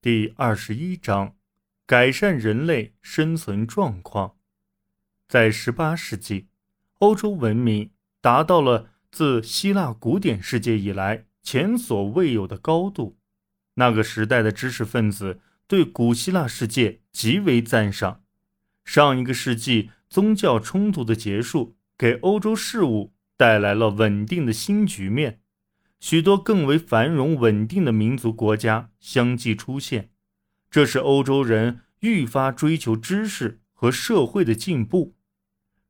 第二十一章：改善人类生存状况。在十八世纪，欧洲文明达到了自希腊古典世界以来前所未有的高度。那个时代的知识分子对古希腊世界极为赞赏。上一个世纪，宗教冲突的结束给欧洲事务带来了稳定的新局面。许多更为繁荣稳定的民族国家相继出现，这是欧洲人愈发追求知识和社会的进步。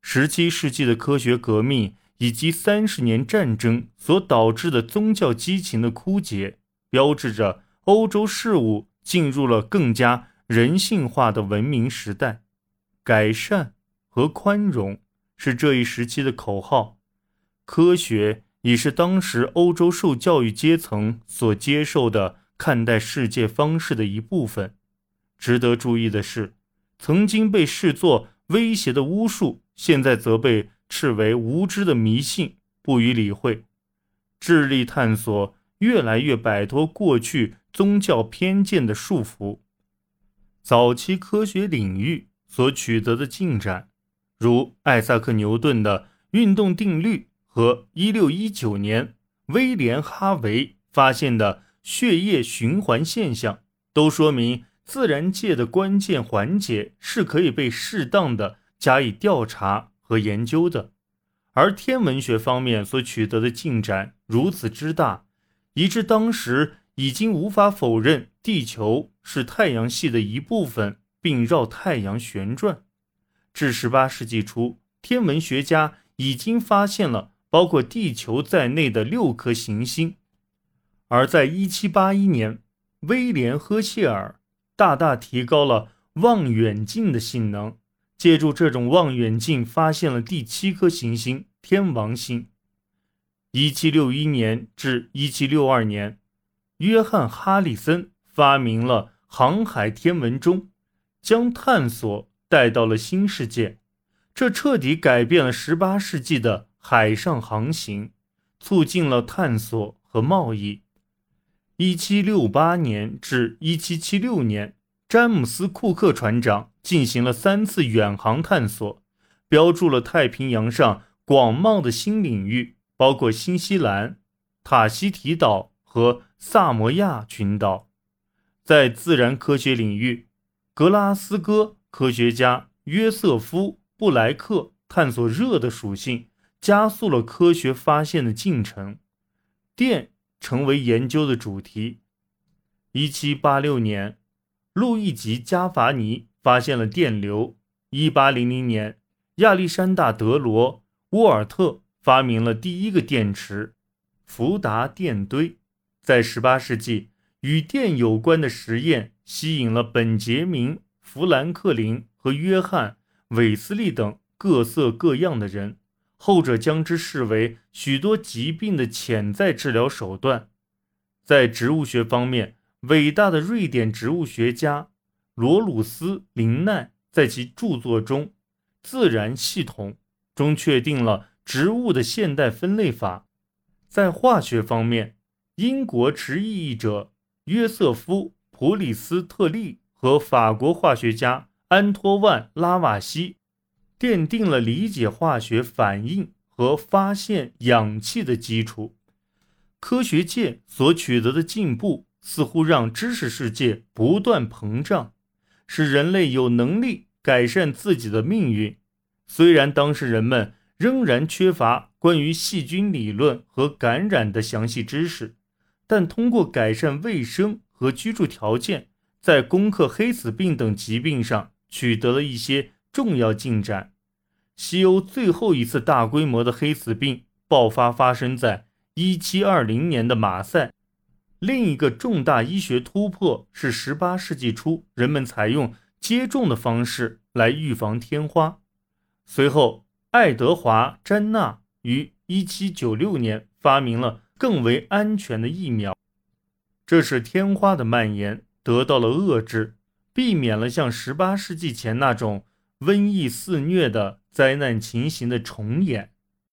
十七世纪的科学革命以及三十年战争所导致的宗教激情的枯竭，标志着欧洲事物进入了更加人性化的文明时代。改善和宽容是这一时期的口号。科学。已是当时欧洲受教育阶层所接受的看待世界方式的一部分。值得注意的是，曾经被视作威胁的巫术，现在则被斥为无知的迷信，不予理会。智力探索越来越摆脱过去宗教偏见的束缚。早期科学领域所取得的进展，如艾萨克·牛顿的运动定律。和1619年威廉·哈维发现的血液循环现象，都说明自然界的关键环节是可以被适当的加以调查和研究的。而天文学方面所取得的进展如此之大，以致当时已经无法否认地球是太阳系的一部分，并绕太阳旋转。至18世纪初，天文学家已经发现了。包括地球在内的六颗行星，而在1781年，威廉·赫歇尔大大提高了望远镜的性能，借助这种望远镜发现了第七颗行星——天王星。1761年至1762年，约翰·哈里森发明了航海天文钟，将探索带到了新世界，这彻底改变了18世纪的。海上航行，促进了探索和贸易。一七六八年至一七七六年，詹姆斯·库克船长进行了三次远航探索，标注了太平洋上广袤的新领域，包括新西兰、塔希提岛和萨摩亚群岛。在自然科学领域，格拉斯哥科学家约瑟夫·布莱克探索热的属性。加速了科学发现的进程，电成为研究的主题。一七八六年，路易吉·加法尼发现了电流。一八零零年，亚历山大·德罗沃尔特发明了第一个电池——福达电堆。在十八世纪，与电有关的实验吸引了本杰明·富兰克林和约翰·韦斯利等各色各样的人。后者将之视为许多疾病的潜在治疗手段。在植物学方面，伟大的瑞典植物学家罗鲁斯·林奈在其著作中《自然系统》中确定了植物的现代分类法。在化学方面，英国直译译者约瑟夫·普里斯特利和法国化学家安托万·拉瓦锡。奠定了理解化学反应和发现氧气的基础。科学界所取得的进步，似乎让知识世界不断膨胀，使人类有能力改善自己的命运。虽然当时人们仍然缺乏关于细菌理论和感染的详细知识，但通过改善卫生和居住条件，在攻克黑死病等疾病上取得了一些。重要进展：西欧最后一次大规模的黑死病爆发发生在1720年的马赛。另一个重大医学突破是18世纪初人们采用接种的方式来预防天花。随后，爱德华·詹纳于1796年发明了更为安全的疫苗，这使天花的蔓延得到了遏制，避免了像18世纪前那种。瘟疫肆虐的灾难情形的重演。